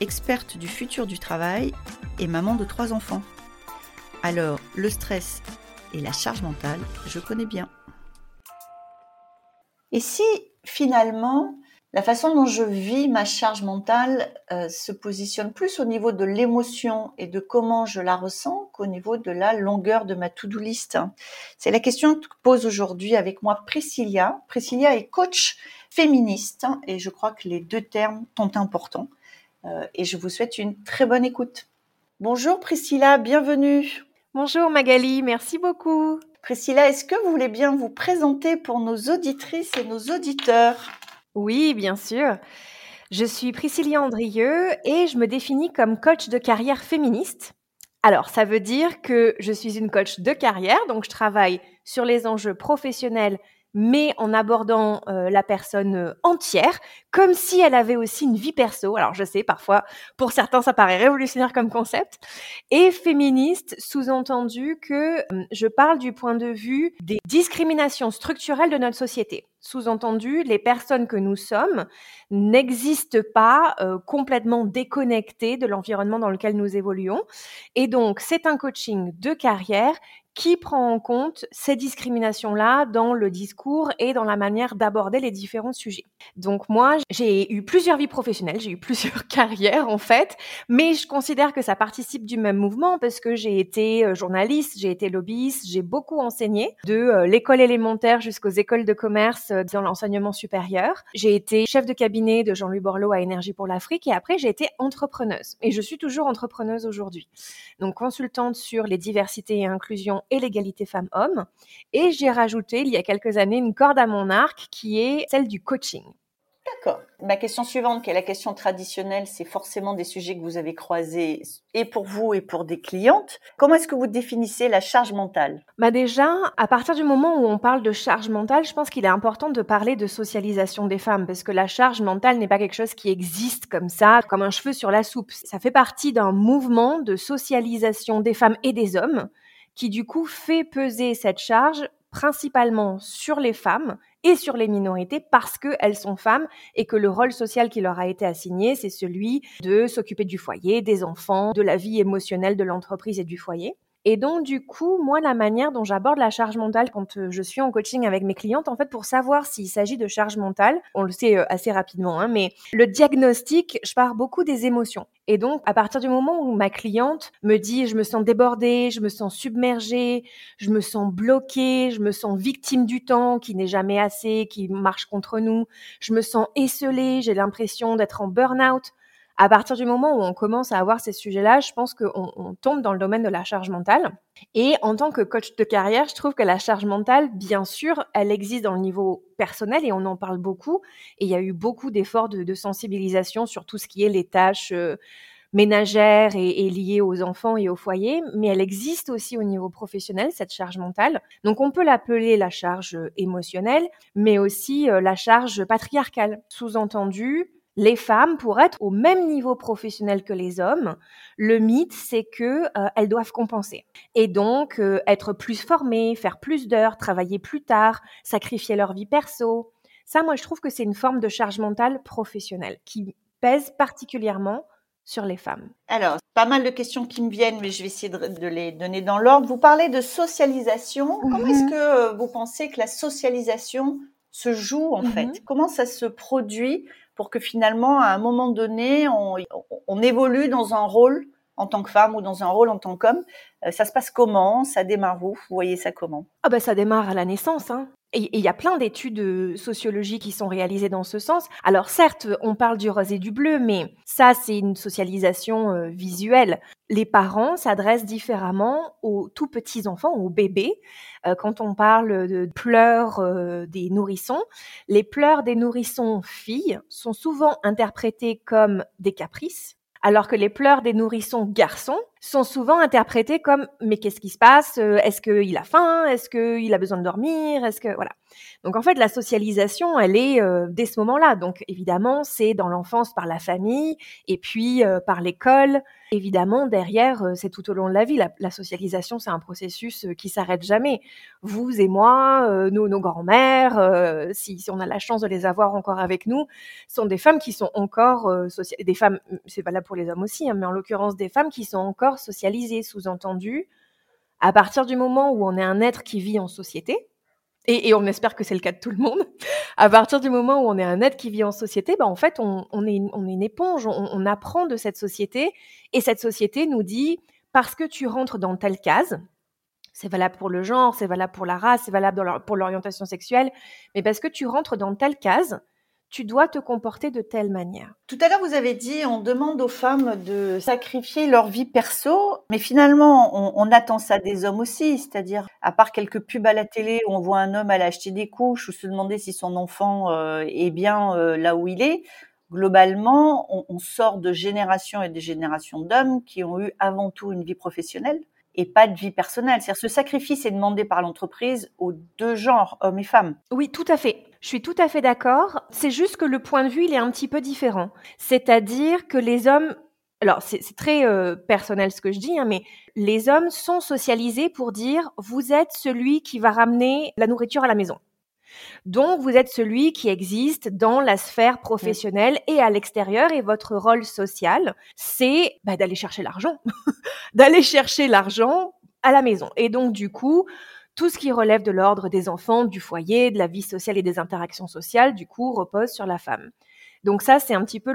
experte du futur du travail et maman de trois enfants. Alors, le stress et la charge mentale, je connais bien. Et si finalement, la façon dont je vis ma charge mentale euh, se positionne plus au niveau de l'émotion et de comment je la ressens qu'au niveau de la longueur de ma to-do list C'est la question que pose aujourd'hui avec moi Priscilla. Priscilla est coach féministe et je crois que les deux termes sont importants. Euh, et je vous souhaite une très bonne écoute. Bonjour Priscilla, bienvenue. Bonjour Magali, merci beaucoup. Priscilla, est-ce que vous voulez bien vous présenter pour nos auditrices et nos auditeurs? Oui, bien sûr. Je suis Priscilla Andrieux et je me définis comme coach de carrière féministe. Alors, ça veut dire que je suis une coach de carrière, donc je travaille sur les enjeux professionnels mais en abordant euh, la personne euh, entière, comme si elle avait aussi une vie perso. Alors je sais, parfois, pour certains, ça paraît révolutionnaire comme concept. Et féministe, sous-entendu que euh, je parle du point de vue des discriminations structurelles de notre société. Sous-entendu, les personnes que nous sommes n'existent pas complètement déconnectées de l'environnement dans lequel nous évoluons. Et donc, c'est un coaching de carrière qui prend en compte ces discriminations-là dans le discours et dans la manière d'aborder les différents sujets. Donc moi, j'ai eu plusieurs vies professionnelles, j'ai eu plusieurs carrières en fait, mais je considère que ça participe du même mouvement parce que j'ai été euh, journaliste, j'ai été lobbyiste, j'ai beaucoup enseigné de euh, l'école élémentaire jusqu'aux écoles de commerce euh, dans l'enseignement supérieur. J'ai été chef de cabinet de Jean-Louis Borloo à Énergie pour l'Afrique et après j'ai été entrepreneuse et je suis toujours entrepreneuse aujourd'hui. Donc consultante sur les diversités et inclusion et l'égalité femmes-hommes. Et j'ai rajouté il y a quelques années une corde à mon arc qui est celle du coaching. D'accord. Ma question suivante, qui est la question traditionnelle, c'est forcément des sujets que vous avez croisés et pour vous et pour des clientes. Comment est-ce que vous définissez la charge mentale? Bah déjà, à partir du moment où on parle de charge mentale, je pense qu'il est important de parler de socialisation des femmes parce que la charge mentale n'est pas quelque chose qui existe comme ça, comme un cheveu sur la soupe. Ça fait partie d'un mouvement de socialisation des femmes et des hommes qui du coup fait peser cette charge principalement sur les femmes et sur les minorités parce qu'elles sont femmes et que le rôle social qui leur a été assigné, c'est celui de s'occuper du foyer, des enfants, de la vie émotionnelle de l'entreprise et du foyer. Et donc, du coup, moi, la manière dont j'aborde la charge mentale quand euh, je suis en coaching avec mes clientes, en fait, pour savoir s'il s'agit de charge mentale, on le sait euh, assez rapidement, hein, mais le diagnostic, je pars beaucoup des émotions. Et donc, à partir du moment où ma cliente me dit, je me sens débordée, je me sens submergée, je me sens bloquée, je me sens victime du temps qui n'est jamais assez, qui marche contre nous, je me sens esselée, j'ai l'impression d'être en burn-out, à partir du moment où on commence à avoir ces sujets-là, je pense qu'on on tombe dans le domaine de la charge mentale. Et en tant que coach de carrière, je trouve que la charge mentale, bien sûr, elle existe dans le niveau personnel et on en parle beaucoup. Et il y a eu beaucoup d'efforts de, sensibilisation sur tout ce qui est les tâches euh, ménagères et, et, liées aux enfants et au foyer, mais elle existe aussi au niveau professionnel, cette charge mentale. Donc on peut l'appeler la charge émotionnelle, mais aussi euh, la charge patriarcale. Sous-entendu, les femmes, pour être au même niveau professionnel que les hommes, le mythe, c'est que euh, elles doivent compenser. Et donc, euh, être plus formées, faire plus d'heures, travailler plus tard, sacrifier leur vie perso. Ça, moi, je trouve que c'est une forme de charge mentale professionnelle qui pèse particulièrement sur les femmes. Alors, pas mal de questions qui me viennent, mais je vais essayer de, les donner dans l'ordre. Vous parlez de socialisation. Comment est-ce mhm. que euh, vous pensez que la socialisation se joue en fait? Mhm. Comment ça se produit? Pour que finalement, à un moment donné, on, évolue dans un rôle en tant que femme ou dans un rôle en tant qu'homme. Euh, ça se passe comment? Ça démarre où? Vous voyez ça comment? Ah ben ça démarre à la naissance. Hein. Et il y a plein d'études euh, sociologiques qui sont réalisées dans ce sens. Alors certes, on parle du rose et du bleu, mais ça, c'est une socialisation euh, visuelle. Les parents s'adressent différemment aux tout petits enfants, aux bébés. Euh, quand on parle de pleurs des nourrissons, les pleurs des nourrissons filles sont souvent interprétés comme des caprices, Alors que les pleurs des nourrissons garçons sont souvent interprétés comme mais qu'est-ce qui se passe? Euh, Est-ce qu'il a faim? Est-ce qu'il a besoin de dormir? Est-ce que voilà. Donc en fait la socialisation elle est euh, dès ce moment-là. Donc évidemment c'est dans l'enfance par la famille et puis euh, par l'école. Évidemment derrière c'est tout au long de la vie. La, socialisation c'est un processus qui s'arrête jamais. Vous et moi, nous nos grands-mères, si, si, on a la chance de les avoir encore avec nous, sont des femmes qui sont encore des femmes c'est valable pour les hommes aussi, hein, mais en l'occurrence des femmes qui sont encore socialisé, sous-entendu, à partir du moment où on est un être qui vit en société, et, on espère que c'est le cas de tout le monde, à partir du moment où on est un être qui vit en société, bah en fait, on, est, on est une éponge, on, apprend de cette société, et cette société nous dit, parce que tu rentres dans telle case, c'est valable pour le genre, c'est valable pour la race, c'est valable pour l'orientation sexuelle, mais parce que tu rentres dans telle case, tu dois te comporter de telle manière. Tout à l'heure, vous avez dit, on demande aux femmes de sacrifier leur vie perso, mais finalement, on, attend ça des hommes aussi, c'est-à-dire, à part quelques pubs à la télé où on voit un homme aller acheter des couches ou se demander si son enfant euh, est bien euh, là où il est, globalement, on, on sort de générations et des générations d'hommes qui ont eu avant tout une vie professionnelle et pas de vie personnelle. C'est-à-dire ce sacrifice est demandé par l'entreprise aux deux genres, hommes et femmes. Oui, tout à fait. Je suis tout à fait d'accord. C'est juste que le point de vue, il est un petit peu différent. C'est-à-dire que les hommes, alors c'est très euh, personnel ce que je dis, hein, mais les hommes sont socialisés pour dire vous êtes celui qui va ramener la nourriture à la maison. Donc, vous êtes celui qui existe dans la sphère professionnelle et à l'extérieur. Et votre rôle social, c'est bah, d'aller chercher l'argent, d'aller chercher l'argent à la maison. Et donc, du coup, tout ce qui relève de l'ordre des enfants, du foyer, de la vie sociale et des interactions sociales, du coup, repose sur la femme. Donc ça, c'est un petit peu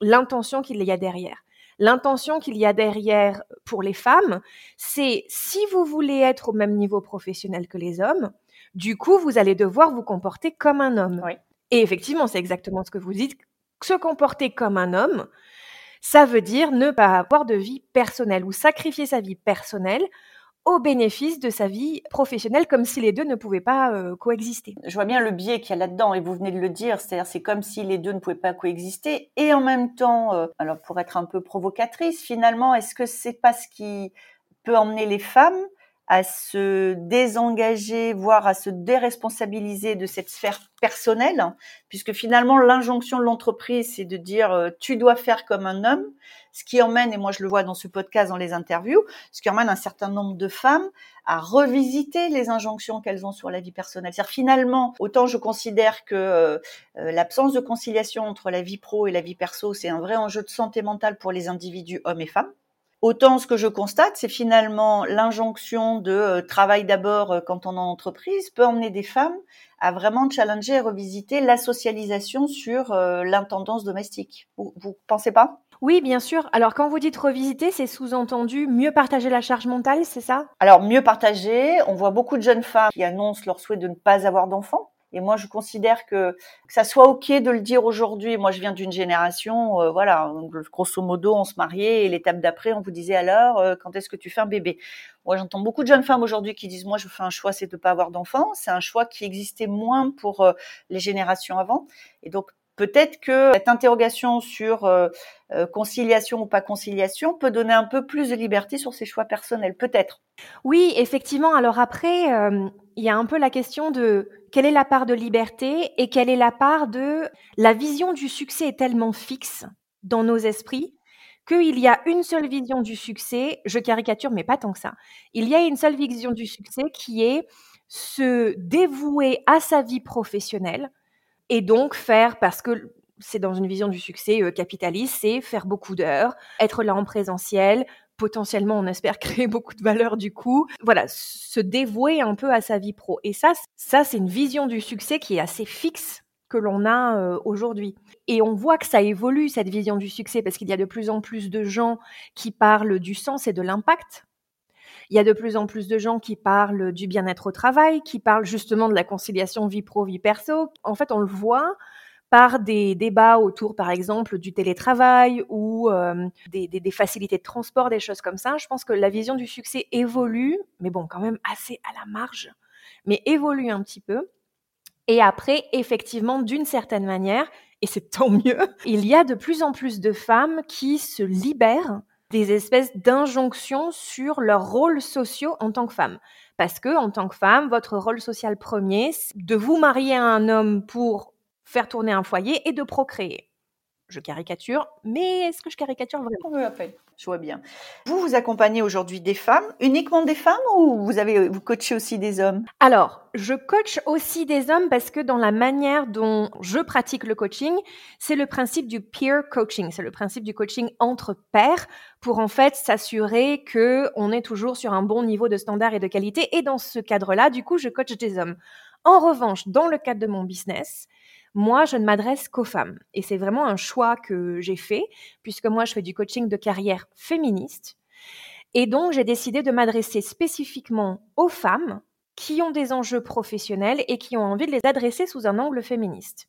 l'intention qu'il y a derrière. L'intention qu'il y a derrière pour les femmes, c'est si vous voulez être au même niveau professionnel que les hommes, du coup, vous allez devoir vous comporter comme un homme. Et effectivement, c'est exactement ce que vous dites. Se comporter comme un homme, ça veut dire ne pas avoir de vie personnelle ou sacrifier sa vie personnelle au bénéfice de sa vie professionnelle, comme si les deux ne pouvaient pas euh, coexister. Je vois bien le biais qu'il y a là-dedans, et vous venez de le dire, c'est-à-dire c'est comme si les deux ne pouvaient pas coexister, et en même temps, euh, alors pour être un peu provocatrice, finalement, est-ce que c'est pas ce qui peut emmener les femmes à se désengager, voire à se déresponsabiliser de cette sphère personnelle, puisque finalement l'injonction de l'entreprise, c'est de dire euh, tu dois faire comme un homme, ce qui emmène, et moi je le vois dans ce podcast, dans les interviews, ce qui emmène un certain nombre de femmes à revisiter les injonctions qu'elles ont sur la vie personnelle. C'est-à-dire finalement, autant je considère que euh, euh, l'absence de conciliation entre la vie pro et la vie perso, c'est un vrai enjeu de santé mentale pour les individus hommes et femmes. Autant ce que je constate, c'est finalement l'injonction de euh, travail d'abord euh, quand on est en entreprise peut emmener des femmes à vraiment challenger et revisiter la socialisation sur euh, l'intendance domestique. Vous, vous pensez pas? Oui, bien sûr. Alors, quand vous dites revisiter, c'est sous-entendu mieux partager la charge mentale, c'est ça? Alors, mieux partager. On voit beaucoup de jeunes femmes qui annoncent leur souhait de ne pas avoir d'enfants. Et moi, je considère que, que ça soit ok de le dire aujourd'hui. Moi, je viens d'une génération, euh, voilà, grosso modo, on se mariait et l'étape d'après, on vous disait alors, euh, quand est-ce que tu fais un bébé? Moi, j'entends beaucoup de jeunes femmes aujourd'hui qui disent, moi, je fais un choix, c'est de pas avoir d'enfants. C'est un choix qui existait moins pour euh, les générations avant. Et donc, peut-être que cette interrogation sur conciliation ou pas conciliation peut donner un peu plus de liberté sur ses choix personnels, peut-être. Oui, effectivement. Alors après, il y a un peu la question de quelle est la part de liberté et quelle est la part de la vision du succès est tellement fixe dans nos esprits qu'il y a une seule vision du succès, je caricature mais pas tant que ça. Il y a une seule vision du succès qui est se dévouer à sa vie professionnelle et donc faire parce que c'est dans une vision du succès euh, capitaliste, c'est faire beaucoup d'heures, être là en présentiel, potentiellement, on espère créer beaucoup de valeur du coup. Voilà, se dévouer un peu à sa vie pro. Et ça, ça c'est une vision du succès qui est assez fixe que l'on a euh, aujourd'hui. Et on voit que ça évolue, cette vision du succès, parce qu'il y a de plus en plus de gens qui parlent du sens et de l'impact. Il y a de plus en plus de gens qui parlent du bien-être au travail, qui parlent justement de la conciliation vie pro-vie perso. En fait, on le voit, par des débats autour, par exemple, du télétravail ou euh, des, des, facilités de transport, des choses comme ça. Je pense que la vision du succès évolue, mais bon, quand même assez à la marge, mais évolue un petit peu. Et après, effectivement, d'une certaine manière, et c'est tant mieux. Il y a de plus en plus de femmes qui se libèrent des espèces d'injonctions sur leurs rôles sociaux en tant que femme. Parce que, en tant que femme, votre rôle social premier, c'est de vous marier à un homme pour faire tourner un foyer et de procréer. Je caricature, mais est-ce que je caricature vraiment? Je vois bien. Vous, vous accompagnez aujourd'hui des femmes, uniquement des femmes, ou vous avez, vous coachez aussi des hommes? Alors, je coach aussi des hommes parce que dans la manière dont je pratique le coaching, c'est le principe du peer coaching, c'est le principe du coaching entre pairs pour en fait s'assurer que on est toujours sur un bon niveau de standard et de qualité. Et dans ce cadre-là, du coup, je coach des hommes. En revanche, dans le cadre de mon business, moi, je ne m'adresse qu'aux femmes. Et c'est vraiment un choix que j'ai fait, puisque moi, je fais du coaching de carrière féministe. Et donc, j'ai décidé de m'adresser spécifiquement aux femmes qui ont des enjeux professionnels et qui ont envie de les adresser sous un angle féministe.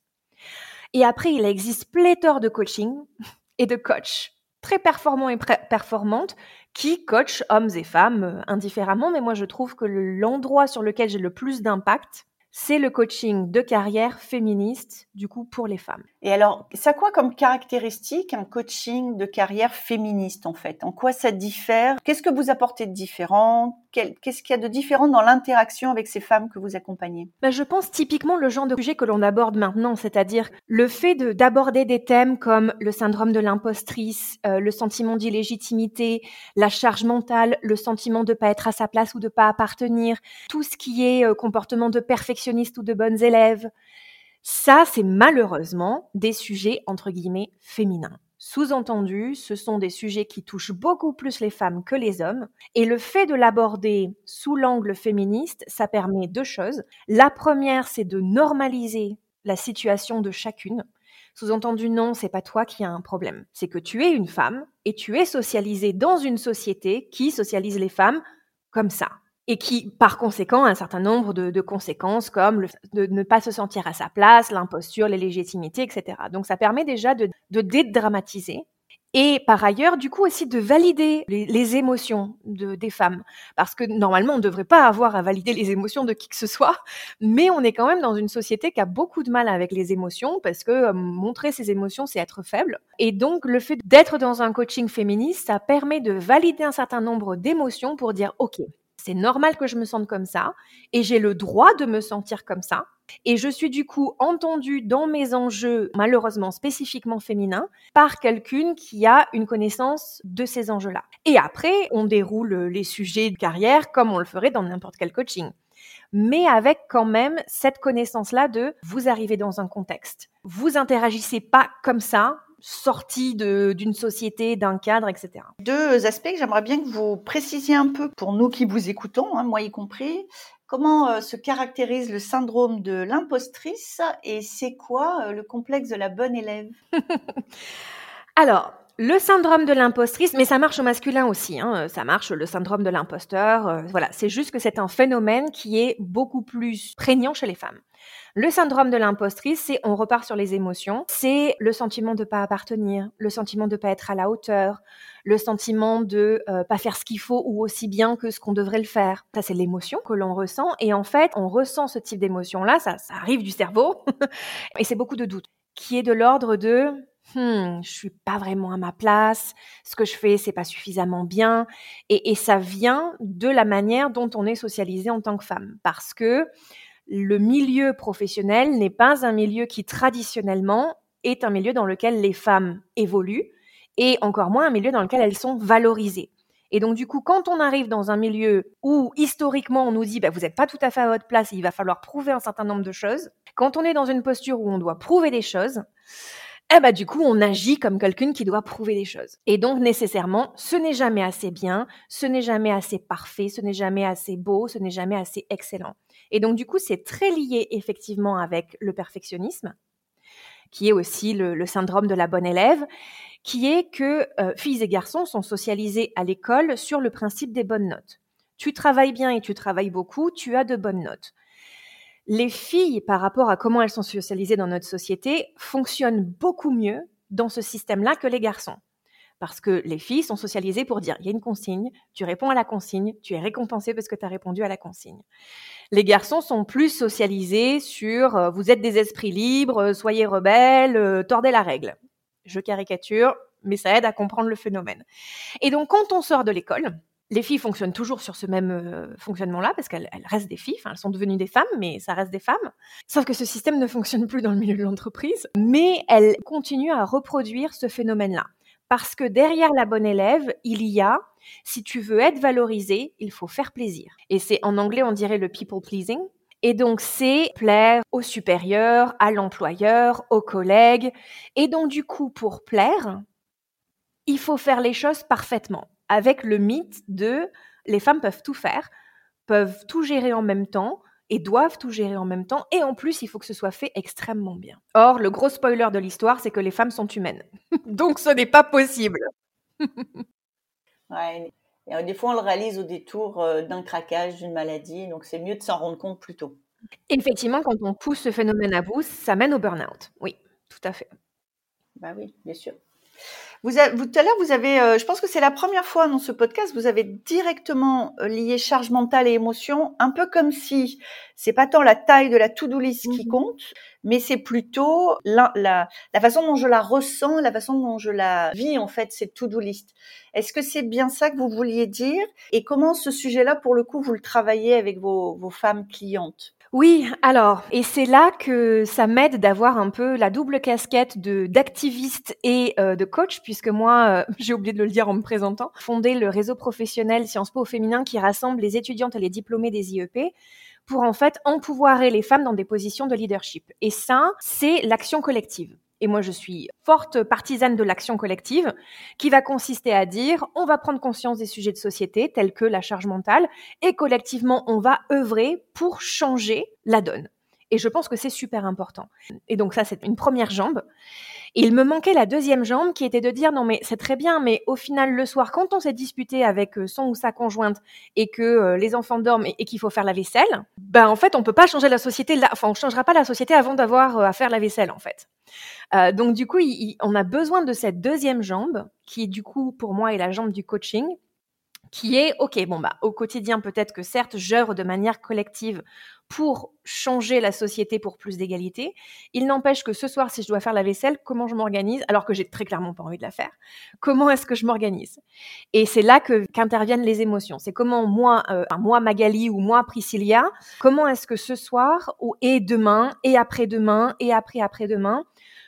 Et après, il existe pléthore de coaching et de coachs très performants et performantes qui coachent hommes et femmes euh, indifféremment. Mais moi, je trouve que l'endroit sur lequel j'ai le plus d'impact, c'est le coaching de carrière féministe, du coup, pour les femmes. Et alors, ça quoi comme caractéristique un coaching de carrière féministe, en fait? En quoi ça diffère? Qu'est-ce que vous apportez de différent? Qu'est-ce qu'il y a de différent dans l'interaction avec ces femmes que vous accompagnez? Ben, Je pense typiquement le genre de sujet que l'on aborde maintenant, c'est-à-dire le fait d'aborder des thèmes comme le syndrome de l'impostrice, euh, le sentiment d'illégitimité, la charge mentale, le sentiment de ne pas être à sa place ou de ne pas appartenir, tout ce qui est euh, comportement de perfectionniste ou de bonnes élèves. Ça, c'est malheureusement des sujets entre guillemets féminins. Sous-entendu, ce sont des sujets qui touchent beaucoup plus les femmes que les hommes, et le fait de l'aborder sous l'angle féministe, ça permet deux choses. La première, c'est de normaliser la situation de chacune. Sous-entendu, non, c'est pas toi qui as un problème. C'est que tu es une femme et tu es socialisée dans une société qui socialise les femmes comme ça et qui, par conséquent, a un certain nombre de, conséquences comme le, de ne pas se sentir à sa place, l'imposture, l'illégitimité, etc. Donc ça permet déjà de, dédramatiser et par ailleurs, du coup aussi de valider les, émotions de, des femmes. Parce que normalement, on ne devrait pas avoir à valider les émotions de qui que ce soit, mais on est quand même dans une société qui a beaucoup de mal avec les émotions, parce que euh, montrer ses émotions, c'est être faible. Et donc, le fait d'être dans un coaching féministe, ça permet de valider un certain nombre d'émotions pour dire, OK, c'est normal que je me sente comme ça et j'ai le droit de me sentir comme ça. Et je suis du coup entendue dans mes enjeux, malheureusement spécifiquement féminins, par quelqu'une qui a une connaissance de ces enjeux-là. Et après, on déroule les sujets de carrière comme on le ferait dans n'importe quel coaching. Mais avec quand même cette connaissance-là de vous arrivez dans un contexte. Vous interagissez pas comme ça sortie d'une société, d'un cadre, etc. Deux aspects que j'aimerais bien que vous précisiez un peu pour nous qui vous écoutons, hein, moi y compris. Comment euh, se caractérise le syndrome de l'impostrice et c'est quoi euh, le complexe de la bonne élève? Alors, le syndrome de l'impostrice, mais ça marche au masculin aussi, hein, ça marche le syndrome de l'imposteur. Euh, voilà, c'est juste que c'est un phénomène qui est beaucoup plus prégnant chez les femmes. Le syndrome de l'impostrice, c'est on repart sur les émotions, c'est le sentiment de pas appartenir, le sentiment de pas être à la hauteur, le sentiment de euh, pas faire ce qu'il faut ou aussi bien que ce qu'on devrait le faire. Ça c'est l'émotion que l'on ressent et en fait, on ressent ce type d'émotion là, ça, ça arrive du cerveau et c'est beaucoup de doutes qui est de l'ordre de hmm, je suis pas vraiment à ma place, ce que je fais c'est pas suffisamment bien, et, ça vient de la manière dont on est socialisé en tant que femme, parce que le milieu professionnel n'est pas un milieu qui traditionnellement est un milieu dans lequel les femmes évoluent et encore moins un milieu dans lequel elles sont valorisées. Et donc du coup, quand on arrive dans un milieu où historiquement on nous dit bah, vous n'êtes pas tout à fait à votre place, il va falloir prouver un certain nombre de choses, quand on est dans une posture où on doit prouver des choses, eh bah du coup on agit comme quelqu'un qui doit prouver des choses. Et donc nécessairement, ce n'est jamais assez bien, ce n'est jamais assez parfait, ce n'est jamais assez beau, ce n'est jamais assez excellent. Et donc, du coup, c'est très lié effectivement avec le perfectionnisme, qui est aussi le, syndrome de la bonne élève, qui est que euh, filles et garçons sont socialisés à l'école sur le principe des bonnes notes. Tu travailles bien et tu travailles beaucoup, tu as de bonnes notes. Les filles, par rapport à comment elles sont socialisées dans notre société, fonctionnent beaucoup mieux dans ce système-là que les garçons. Parce que les filles sont socialisées pour dire, il y a une consigne, tu réponds à la consigne, tu es récompensé parce que tu as répondu à la consigne. Les garçons sont plus socialisés sur, euh, vous êtes des esprits libres, soyez rebelles, euh, tordez la règle. Je caricature, mais ça aide à comprendre le phénomène. Et donc, quand on sort de l'école, les filles fonctionnent toujours sur ce même euh, fonctionnement-là parce qu'elles restent des filles, elles sont devenues des femmes, mais ça reste des femmes. Sauf que ce système ne fonctionne plus dans le milieu de l'entreprise, mais elles continuent à reproduire ce phénomène-là. Parce que derrière la bonne élève, il y a, si tu veux être valorisé, il faut faire plaisir. Et c'est en anglais, on dirait le people pleasing. Et donc, c'est plaire au supérieur, à l'employeur, aux collègues. Et donc, du coup, pour plaire, il faut faire les choses parfaitement avec le mythe de les femmes peuvent tout faire, peuvent tout gérer en même temps et doivent tout gérer en même temps. Et en plus, il faut que ce soit fait extrêmement bien. Or, le gros spoiler de l'histoire, c'est que les femmes sont humaines. Donc, ce n'est pas possible. ouais. Et euh, des fois, on le réalise au détour euh, d'un craquage, d'une maladie. Donc, c'est mieux de s'en rendre compte plus tôt. Effectivement, quand on pousse ce phénomène à bout, ça mène au burn-out. Oui, tout à fait. Bah oui, bien sûr. Vous, vous, tout à l'heure, vous avez, euh, je pense que c'est la première fois dans ce podcast, vous avez directement euh, lié charge mentale et émotion, un peu comme si c'est pas tant la taille de la to-do list qui mmh compte, mais c'est plutôt la, la, la, façon dont je la ressens, la façon dont je la vis en fait cette to-do list. Est-ce que c'est bien ça que vous vouliez dire? Et comment ce sujet-là, pour le coup, vous le travaillez avec vos, vos femmes clientes? Oui, alors, et c'est là que ça m'aide d'avoir un peu la double casquette d'activiste et euh, de coach, puisque moi, euh, j'ai oublié de le dire en me présentant, fondé le réseau professionnel Sciences Po féminin qui rassemble les étudiantes et les diplômés des IEP pour en fait empouvoirer les femmes dans des positions de leadership. Et ça, c'est l'action collective. Et moi, je suis forte partisane de l'action collective qui va consister à dire on va prendre conscience des sujets de société tels que la charge mentale et collectivement, on va œuvrer pour changer la donne. Et je pense que c'est super important. Et donc ça, c'est une première jambe. il me manquait la deuxième jambe qui était de dire non mais c'est très bien, mais au final le soir, quand on s'est disputé avec euh, son ou sa conjointe et que euh, les enfants dorment et, qu'il faut faire la vaisselle, ben en fait on peut pas changer la société. Enfin on changera pas la société avant d'avoir euh, à faire la vaisselle en fait. donc du coup, on a besoin de cette deuxième jambe qui du coup pour moi est la jambe du coaching qui est, OK, bon, bah, au quotidien, peut-être que certes, j'œuvre de manière collective pour changer la société pour plus d'égalité. Il n'empêche que ce soir, si je dois faire la vaisselle, comment je m'organise, alors que j'ai très clairement pas envie de la faire, comment est-ce que je m'organise? Et c'est là que qu'interviennent les émotions. C'est comment moi, euh, moi Magali ou moi Priscilla, comment est-ce que ce soir ou et demain et après-demain et après-après-demain,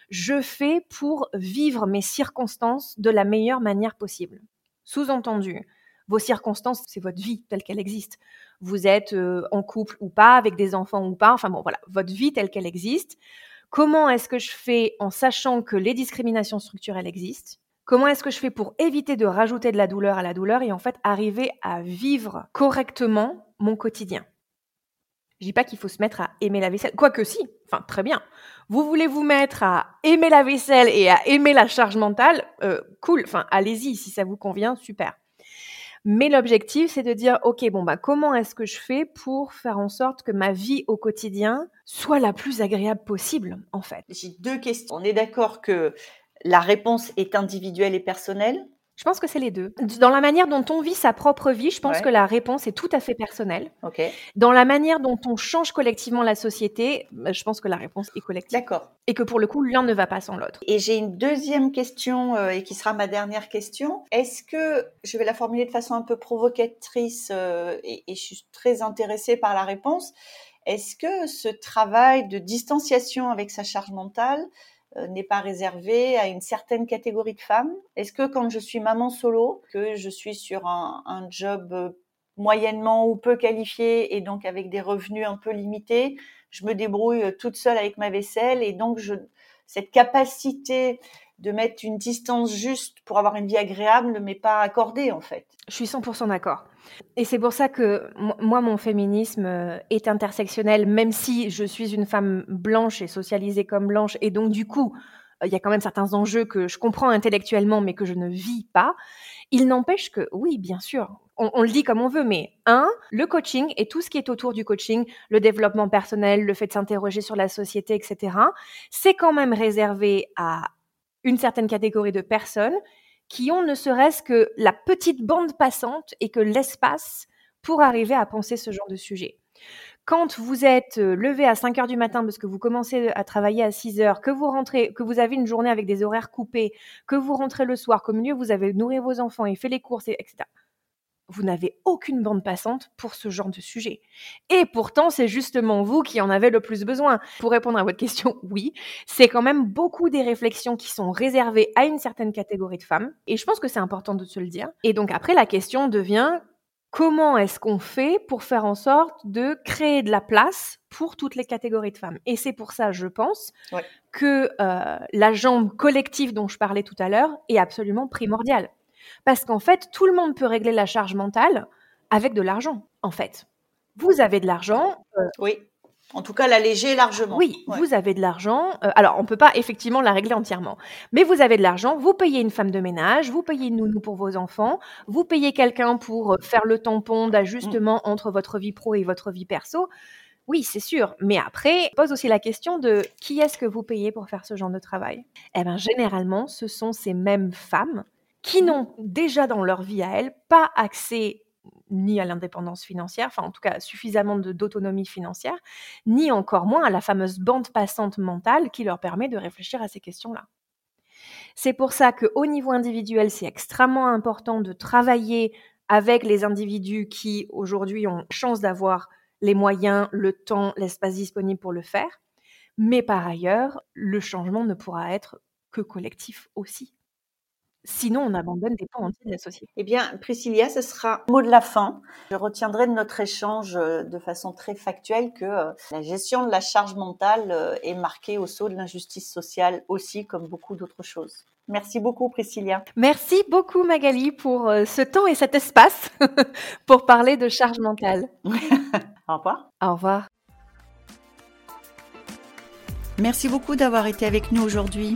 je fais pour vivre mes circonstances de la meilleure manière possible? Sous-entendu, vos circonstances, c'est votre vie telle qu'elle existe. Vous êtes euh, en couple ou pas, avec des enfants ou pas, enfin bon, voilà, votre vie telle qu'elle existe. Comment est-ce que je fais en sachant que les discriminations structurelles existent? Comment est-ce que je fais pour éviter de rajouter de la douleur à la douleur et en fait arriver à vivre correctement mon quotidien? Je dis pas qu'il faut se mettre à aimer la vaisselle, quoique si, enfin très bien. Vous voulez vous mettre à aimer la vaisselle et à aimer la charge mentale, euh, cool, enfin allez-y si ça vous convient, super. Mais l'objectif, c'est de dire, OK, bon, bah, comment est-ce que je fais pour faire en sorte que ma vie au quotidien soit la plus agréable possible, en fait? J'ai deux questions. On est d'accord que la réponse est individuelle et personnelle? Je pense que c'est les deux. Dans la manière dont on vit sa propre vie, je pense que la réponse est tout à fait personnelle. Dans la manière dont on change collectivement la société, bah, je pense que la réponse est collective. D'accord. Et que pour le coup, l'un ne va pas sans l'autre. Et j'ai une deuxième question euh, et qui sera ma dernière question. Est-ce que, je vais la formuler de façon un peu provocatrice euh, et, et je suis très intéressée par la réponse, est-ce que ce travail de distanciation avec sa charge mentale n'est pas réservé à une certaine catégorie de femmes Est-ce que quand je suis maman solo, que je suis sur un, un job euh, moyennement ou peu qualifié et donc avec des revenus un peu limités, je me débrouille euh, toute seule avec ma vaisselle et donc je, cette capacité de mettre une distance juste pour avoir une vie agréable ne m'est pas accordée en fait? Je suis 100% d'accord. Et c'est pour ça que moi, mon féminisme euh, est intersectionnel, même si je suis une femme blanche et socialisée comme blanche, et donc du coup, euh, il y a quand même certains enjeux que je comprends intellectuellement, mais que je ne vis pas. Il n'empêche que, oui, bien sûr, on, on, le dit comme on veut, mais un, le coaching et tout ce qui est autour du coaching, le développement personnel, le fait de s'interroger sur la société, etc., c'est quand même réservé à une certaine catégorie de personnes qui ont ne serait-ce que la petite bande passante et que l'espace pour arriver à penser ce genre de sujet. Quand vous êtes euh, levé à 5 heures du matin parce que vous commencez à travailler à 6 heures, que vous rentrez, que vous avez une journée avec des horaires coupés, que vous rentrez le soir, qu'au milieu vous avez nourri vos enfants et fait les courses, etc vous n'avez aucune bande passante pour ce genre de sujet. Et pourtant, c'est justement vous qui en avez le plus besoin. Pour répondre à votre question, oui, c'est quand même beaucoup des réflexions qui sont réservées à une certaine catégorie de femmes. Et je pense que c'est important de se le dire. Et donc après, la question devient comment est-ce qu'on fait pour faire en sorte de créer de la place pour toutes les catégories de femmes? Et c'est pour ça, je pense, que euh, la jambe collective dont je parlais tout à l'heure est absolument primordiale. Parce qu'en fait, tout le monde peut régler la charge mentale avec de l'argent, en fait. Vous avez de l'argent. Euh, oui. En tout cas, l'alléger largement. Oui, vous avez de l'argent. Euh, alors, on ne peut pas effectivement la régler entièrement. Mais vous avez de l'argent, vous payez une femme de ménage, vous payez une nounou pour vos enfants, vous payez quelqu'un pour euh, faire le tampon d'ajustement mm. entre votre vie pro et votre vie perso. Oui, c'est sûr. Mais après, pose aussi la question de qui est-ce que vous payez pour faire ce genre de travail? Eh bien, généralement, ce sont ces mêmes femmes qui n'ont déjà dans leur vie à elles pas accès ni à l'indépendance financière, enfin en tout cas suffisamment d'autonomie financière, ni encore moins à la fameuse bande passante mentale qui leur permet de réfléchir à ces questions-là. C'est pour ça qu'au niveau individuel, c'est extrêmement important de travailler avec les individus qui aujourd'hui ont chance d'avoir les moyens, le temps, l'espace disponible pour le faire. Mais par ailleurs, le changement ne pourra être que collectif aussi. Sinon, on abandonne des pans entiers de la société. Eh bien, Priscilla, ce sera le mot de la fin. Je retiendrai de notre échange euh, de façon très factuelle que euh, la gestion de la charge mentale euh, est marquée au saut de l'injustice sociale aussi, comme beaucoup d'autres choses. Merci beaucoup, Priscilla. Merci beaucoup, Magali, pour ce temps et cet espace pour parler de charge mentale. Au revoir. Au revoir. Merci beaucoup d'avoir été avec nous aujourd'hui.